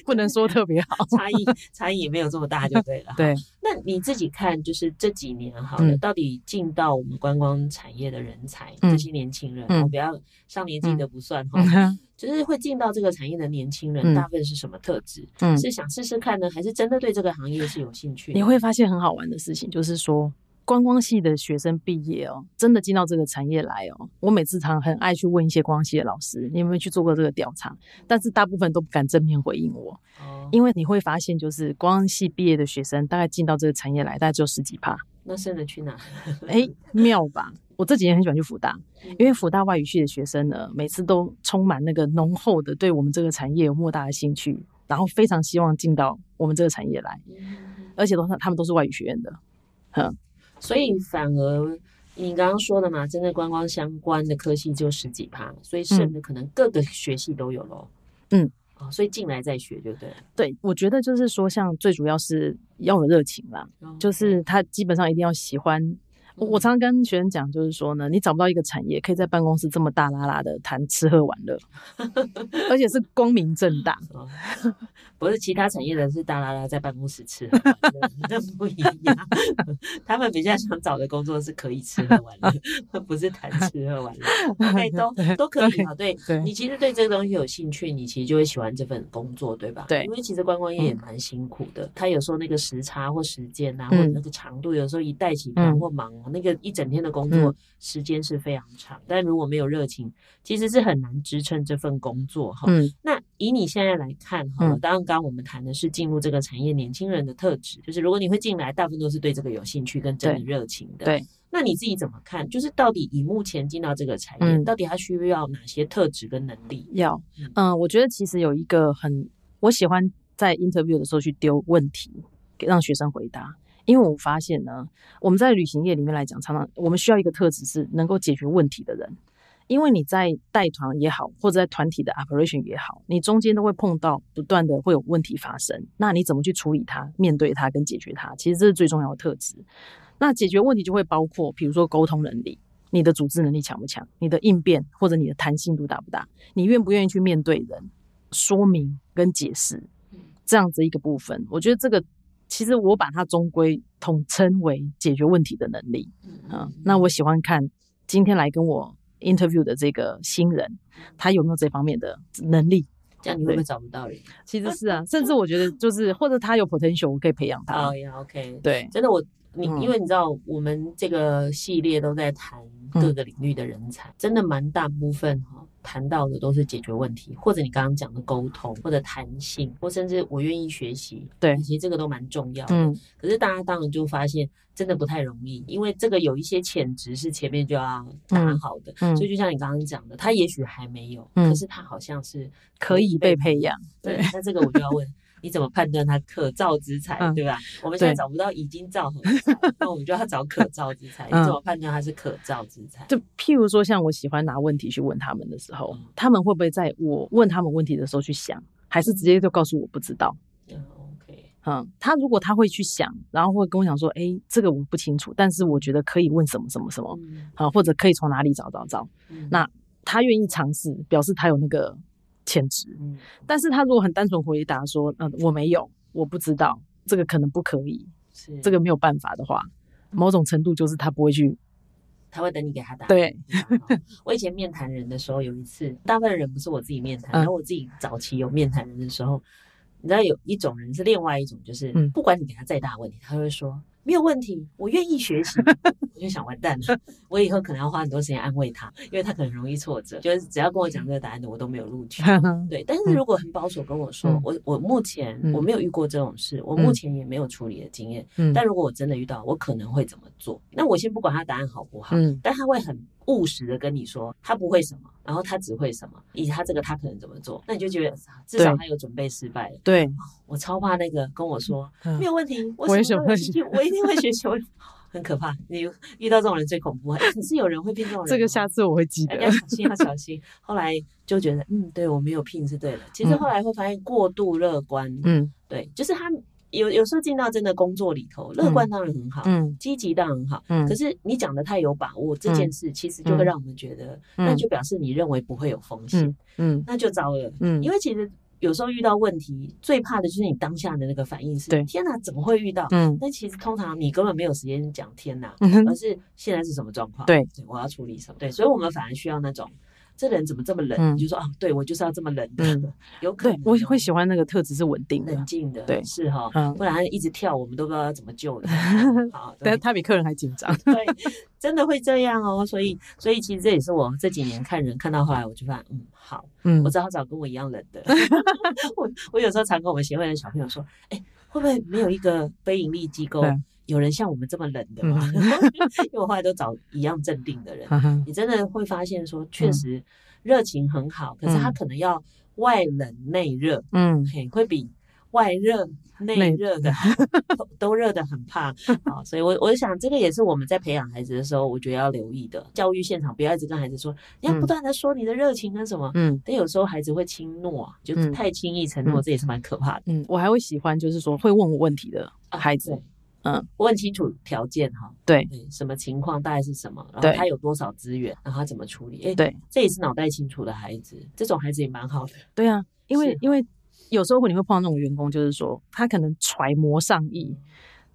不能说特别好，差异差异也没有这么大就对了。对，那你自己看，就是这几年好了，嗯、到底进到我们观光产业的人才，嗯、这些年轻人，我不要上年纪的不算哈，嗯、就是会进到这个产业的年轻人，嗯、大部分是什么特质？嗯，是想试试看呢，还是真的对这个行业是有兴趣？你会发现很好玩的事情，就是说。观光系的学生毕业哦，真的进到这个产业来哦。我每次常很爱去问一些观光系的老师，你有没有去做过这个调查？但是大部分都不敢正面回应我，哦、因为你会发现，就是观光系毕业的学生，大概进到这个产业来，大概只有十几趴。那剩的去哪？哎，妙吧？我这几年很喜欢去福大，因为福大外语系的学生呢，每次都充满那个浓厚的对我们这个产业有莫大的兴趣，然后非常希望进到我们这个产业来，而且都是他们都是外语学院的，哼。所以反而你刚刚说的嘛，真的观光相关的科系就十几趴，所以剩的可能各个学系都有咯。嗯，哦，所以进来再学就对了。对，我觉得就是说，像最主要是要有热情啦，哦、就是他基本上一定要喜欢。我常常跟学生讲，就是说呢，你找不到一个产业可以在办公室这么大拉拉的谈吃喝玩乐，而且是光明正大。不是其他产业的是大拉拉在办公室吃喝玩乐，那不一样。他们比较想找的工作是可以吃喝玩乐，不是谈吃喝玩乐。都 都可以啊。对，你其实对这个东西有兴趣，你其实就会喜欢这份工作，对吧？对，因为其实观光业也蛮辛苦的，他有时候那个时差或时间啊，或者那个长度，有时候一带起班或忙。那个一整天的工作时间是非常长，嗯、但如果没有热情，其实是很难支撑这份工作哈。嗯，那以你现在来看哈，当然刚刚我们谈的是进入这个产业年轻人的特质，就是如果你会进来，大部分都是对这个有兴趣跟真的热情的。对，那你自己怎么看？就是到底以目前进到这个产业，嗯、到底他需要哪些特质跟能力？要，嗯、呃，我觉得其实有一个很，我喜欢在 interview 的时候去丢问题，给让学生回答。因为我发现呢，我们在旅行业里面来讲，常常我们需要一个特质是能够解决问题的人。因为你在带团也好，或者在团体的 operation 也好，你中间都会碰到不断的会有问题发生。那你怎么去处理它、面对它跟解决它？其实这是最重要的特质。那解决问题就会包括，比如说沟通能力，你的组织能力强不强？你的应变或者你的弹性度大不大？你愿不愿意去面对人，说明跟解释这样子一个部分？我觉得这个。其实我把它终归统称为解决问题的能力，嗯，嗯，那我喜欢看今天来跟我 interview 的这个新人，他有没有这方面的能力？这样你会不会找不到人？其实是啊，甚至我觉得就是或者他有 potential，我可以培养他。哦呀，OK，对，真的我你因为你知道我们这个系列都在谈各个领域的人才，嗯、真的蛮大部分哈。谈到的都是解决问题，或者你刚刚讲的沟通，或者弹性，或甚至我愿意学习。对，其实这个都蛮重要的。嗯，可是大家当然就发现，真的不太容易，因为这个有一些潜质是前面就要打好的。嗯，所以就像你刚刚讲的，他也许还没有，可是他好像是可以被培养。对，那这个我就要问。你怎么判断它可造之才，嗯、对吧？我们现在找不到已经造好的才，对 那我们就要找可造之才。嗯、你怎么判断它是可造之才？就譬如说，像我喜欢拿问题去问他们的时候，嗯、他们会不会在我问他们问题的时候去想，还是直接就告诉我不知道？嗯，OK，嗯，他如果他会去想，然后会跟我讲说，哎，这个我不清楚，但是我觉得可以问什么什么什么，嗯、好，或者可以从哪里找找找。嗯、那他愿意尝试，表示他有那个。潜质，嗯，但是他如果很单纯回答说，嗯，我没有，我不知道，这个可能不可以，是。这个没有办法的话，某种程度就是他不会去，他会等你给他答。对，我以前面谈人的时候，有一次，大部分人不是我自己面谈，然后我自己早期有面谈人的时候，你知道有一种人是另外一种，就是不管你给他再大问题，他会说。没有问题，我愿意学习。我就想完蛋了，我以后可能要花很多时间安慰他，因为他可能容易挫折。就是只要跟我讲这个答案的，我都没有录取。对，但是如果很保守跟我说，我我目前我没有遇过这种事，我目前也没有处理的经验。但如果我真的遇到，我可能会怎么做？那我先不管他答案好不好，但他会很务实的跟你说，他不会什么，然后他只会什么，以他这个他可能怎么做，那你就觉得至少他有准备失败了。对，我超怕那个跟我说、嗯、没有问题，我什么都有兴趣，我一定会学习。很可怕，你遇到这种人最恐怖。可是有人会变这种人，这个下次我会记得，要小心，要小心。后来就觉得，嗯，对我没有聘是对的。其实后来会发现过度乐观，嗯，对，就是他有有时候进到真的工作里头，乐观当然很好，嗯，积极当然很好，嗯。可是你讲的太有把握，这件事其实就会让我们觉得，那就表示你认为不会有风险，嗯，那就糟了，嗯，因为其实。有时候遇到问题，最怕的就是你当下的那个反应是：天哪，怎么会遇到？嗯，但其实通常你根本没有时间讲天哪，而是现在是什么状况？对，我要处理什么？对，所以我们反而需要那种。这人怎么这么冷？嗯、你就说啊，对我就是要这么冷的，嗯、有可能。我会喜欢那个特质是稳定的、冷静的，对，是哈，嗯、不然他一直跳，我们都不知道要怎么救的。好，但他比客人还紧张。对，真的会这样哦。所以，所以其实这也是我这几年看人看到后来，我就发现，嗯，好，嗯，我只好找跟我一样冷的。我我有时候常跟我们协会的小朋友说，哎，会不会没有一个非营利机构？有人像我们这么冷的吗？嗯、因为我后来都找一样镇定的人，嗯、你真的会发现说，确实热情很好，嗯、可是他可能要外冷内热，嗯，会比外热内热的都都热得很怕 啊。所以我我想这个也是我们在培养孩子的时候，我觉得要留意的。教育现场不要一直跟孩子说，你要不断的说你的热情跟什么，嗯，但有时候孩子会轻诺，就是太轻易承诺，嗯、这也是蛮可怕的。嗯，我还会喜欢就是说会问我问题的孩子。啊嗯，问清楚条件哈，对对，什么情况，大概是什么，然后他有多少资源，然后他怎么处理？哎，对，这也是脑袋清楚的孩子，这种孩子也蛮好的。对啊，因为因为有时候你会碰到那种员工，就是说他可能揣摩上意。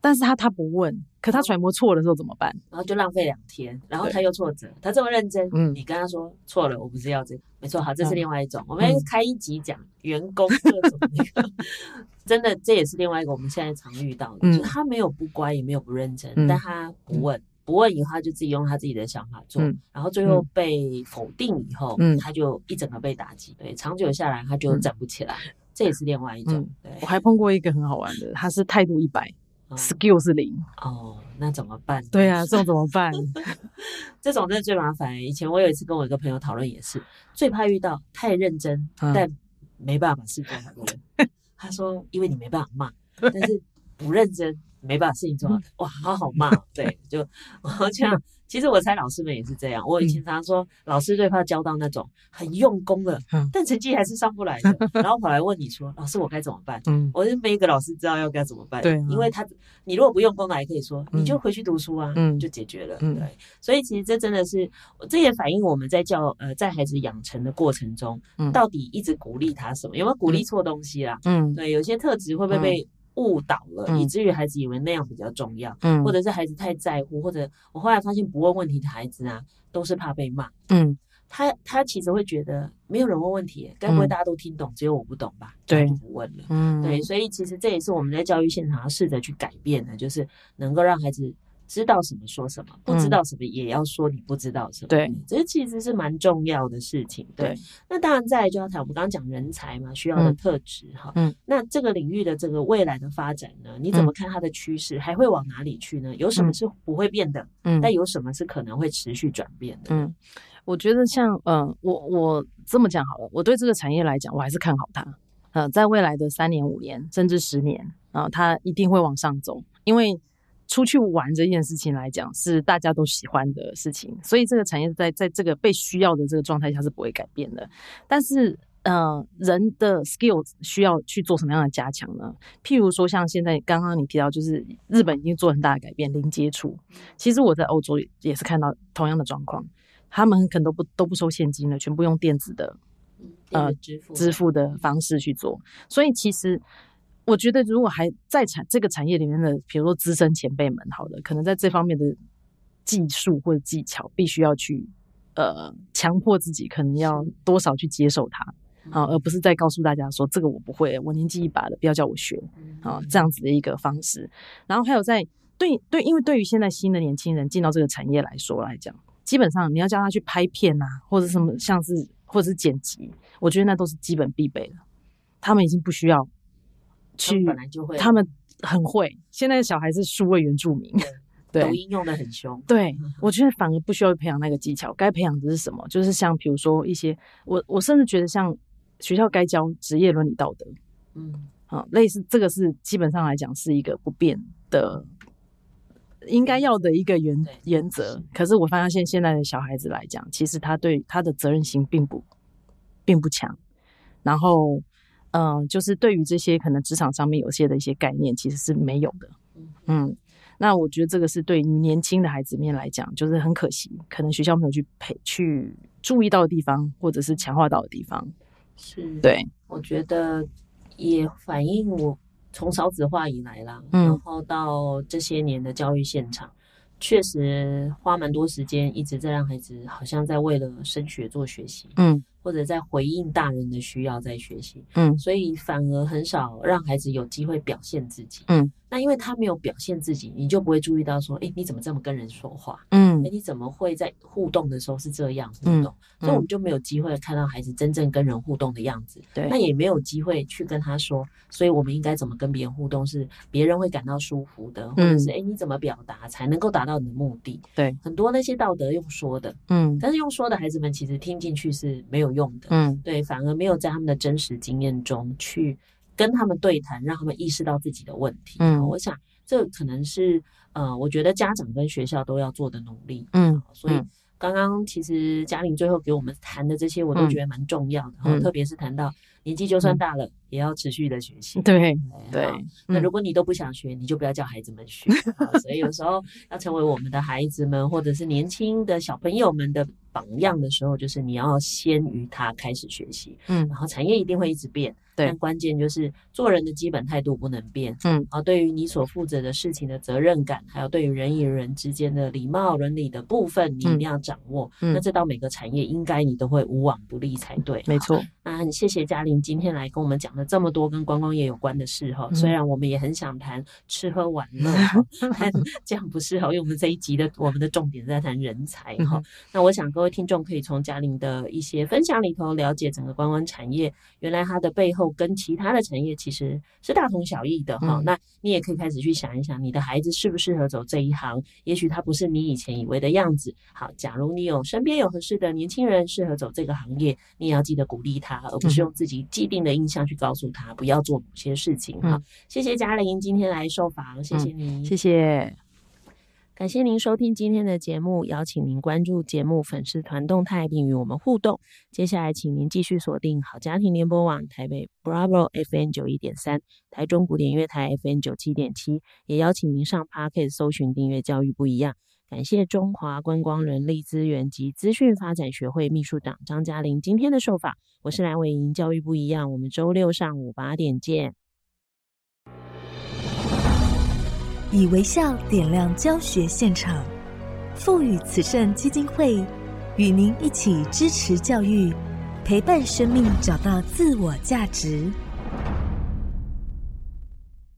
但是他他不问，可他揣摩错的时候怎么办？然后就浪费两天，然后他又挫折。他这么认真，嗯，你跟他说错了，我不是要这个，没错，好，这是另外一种。我们开一集讲员工各种那个，真的这也是另外一个我们现在常遇到的，就是他没有不乖，也没有不认真，但他不问，不问以后他就自己用他自己的想法做，然后最后被否定以后，嗯他就一整个被打击，对，长久下来他就站不起来，这也是另外一种。对，我还碰过一个很好玩的，他是态度一百。Skill 是零哦，那怎么办？对啊，这种怎么办？这种真的最麻烦。以前我有一次跟我一个朋友讨论，也是最怕遇到太认真但没办法把事做好的人。他说，因为你没办法骂，但是不认真没办法事情做好。哇，好好骂，对，就我这样。其实我猜老师们也是这样。我以前常常说，老师最怕教到那种很用功的，但成绩还是上不来的，然后跑来问你说：“老师，我该怎么办？”嗯，我就没一个老师知道要该怎么办。对，因为他你如果不用功，还可以说你就回去读书啊，嗯，就解决了。对，所以其实这真的是，这也反映我们在教呃在孩子养成的过程中，到底一直鼓励他什么？有没有鼓励错东西啦？嗯，对，有些特质会不会被？误导了，以至于孩子以为那样比较重要，嗯，或者是孩子太在乎，或者我后来发现不问问题的孩子啊，都是怕被骂，嗯，他他其实会觉得没有人问问题，该不会大家都听懂，只有我不懂吧？对，就不问了，嗯，对，所以其实这也是我们在教育现场要试着去改变的，就是能够让孩子。知道什么说什么，不知道什么也要说你不知道什么。对，这其实是蛮重要的事情。对，那当然再来就要谈我们刚刚讲人才嘛，需要的特质哈。嗯，那这个领域的这个未来的发展呢，你怎么看它的趋势，还会往哪里去呢？有什么是不会变的？嗯，但有什么是可能会持续转变的？嗯，我觉得像嗯，我我这么讲好了，我对这个产业来讲，我还是看好它。呃，在未来的三年、五年甚至十年啊，它一定会往上走，因为。出去玩这件事情来讲，是大家都喜欢的事情，所以这个产业在在这个被需要的这个状态下是不会改变的。但是，呃，人的 skills 需要去做什么样的加强呢？譬如说，像现在刚刚你提到，就是日本已经做很大的改变，零接触。其实我在欧洲也是看到同样的状况，他们可能都不都不收现金了，全部用电子的呃支付支付的方式去做。所以其实。我觉得，如果还在产这个产业里面的，比如说资深前辈们，好了，可能在这方面的技术或者技巧，必须要去呃强迫自己，可能要多少去接受它啊，而不是再告诉大家说这个我不会，我年纪一把了，不要叫我学啊，这样子的一个方式。然后还有在对对，因为对于现在新的年轻人进到这个产业来说来讲，基本上你要叫他去拍片啊，或者什么像是或者是剪辑，我觉得那都是基本必备的，他们已经不需要。去，他们很会。现在的小孩是数位原住民，对，抖音用的很凶。对，我觉得反而不需要培养那个技巧，该培养的是什么？就是像比如说一些，我我甚至觉得像学校该教职业伦理道德，嗯，好，类似这个是基本上来讲是一个不变的，应该要的一个原原则。可是我发现现在的小孩子来讲，其实他对他的责任心并不并不强，然后。嗯、呃，就是对于这些可能职场上面有些的一些概念，其实是没有的。嗯，那我觉得这个是对于年轻的孩子面来讲，就是很可惜，可能学校没有去培去注意到的地方，或者是强化到的地方。是，对，我觉得也反映我从少子化以来啦，嗯、然后到这些年的教育现场，确实花蛮多时间一直在让孩子好像在为了升学做学习。嗯。或者在回应大人的需要，在学习，嗯，所以反而很少让孩子有机会表现自己，嗯。那因为他没有表现自己，你就不会注意到说，哎，你怎么这么跟人说话？嗯，哎，你怎么会在互动的时候是这样互动？嗯，所以我们就没有机会看到孩子真正跟人互动的样子。对，那也没有机会去跟他说，所以我们应该怎么跟别人互动，是别人会感到舒服的，或者是哎，你怎么表达才能够达到你的目的？对，很多那些道德用说的，嗯，但是用说的孩子们其实听进去是没有用的，嗯，对，反而没有在他们的真实经验中去跟他们对谈，让他们意识到自己的问题。嗯，我想。这可能是呃，我觉得家长跟学校都要做的努力。嗯，所以刚刚其实嘉玲最后给我们谈的这些，我都觉得蛮重要的。然后特别是谈到年纪就算大了，也要持续的学习。对对。那如果你都不想学，你就不要叫孩子们学。所以有时候要成为我们的孩子们，或者是年轻的小朋友们的榜样的时候，就是你要先于他开始学习。嗯，然后产业一定会一直变。但关键就是做人的基本态度不能变，嗯，然后对于你所负责的事情的责任感，还有对于人与人之间的礼貌伦理的部分，你一定要掌握。嗯，那这到每个产业应该你都会无往不利才对。没错。那很谢谢嘉玲今天来跟我们讲了这么多跟观光业有关的事哈。虽然我们也很想谈吃喝玩乐，但这样不适合，因为我们这一集的我们的重点在谈人才哈。那我想各位听众可以从嘉玲的一些分享里头了解整个观光产业，原来它的背后。跟其他的产业其实是大同小异的哈，嗯、那你也可以开始去想一想，你的孩子适不适合走这一行？也许他不是你以前以为的样子。好，假如你有身边有合适的年轻人适合走这个行业，你也要记得鼓励他，而不是用自己既定的印象去告诉他不要做某些事情。哈、嗯，谢谢嘉玲今天来受访，谢谢您，嗯、谢谢。感谢您收听今天的节目，邀请您关注节目粉丝团动态，并与我们互动。接下来，请您继续锁定好家庭联播网台北 Bravo FM 九一点三、台中古典乐台 FM 九七点七，也邀请您上 Podcast 搜寻订阅教育不一样。感谢中华观光人力资源及资讯发展学会秘书长张嘉玲今天的受访。我是蓝伟莹，教育不一样，我们周六上午八点见。以微笑点亮教学现场，富予慈善基金会与您一起支持教育，陪伴生命找到自我价值。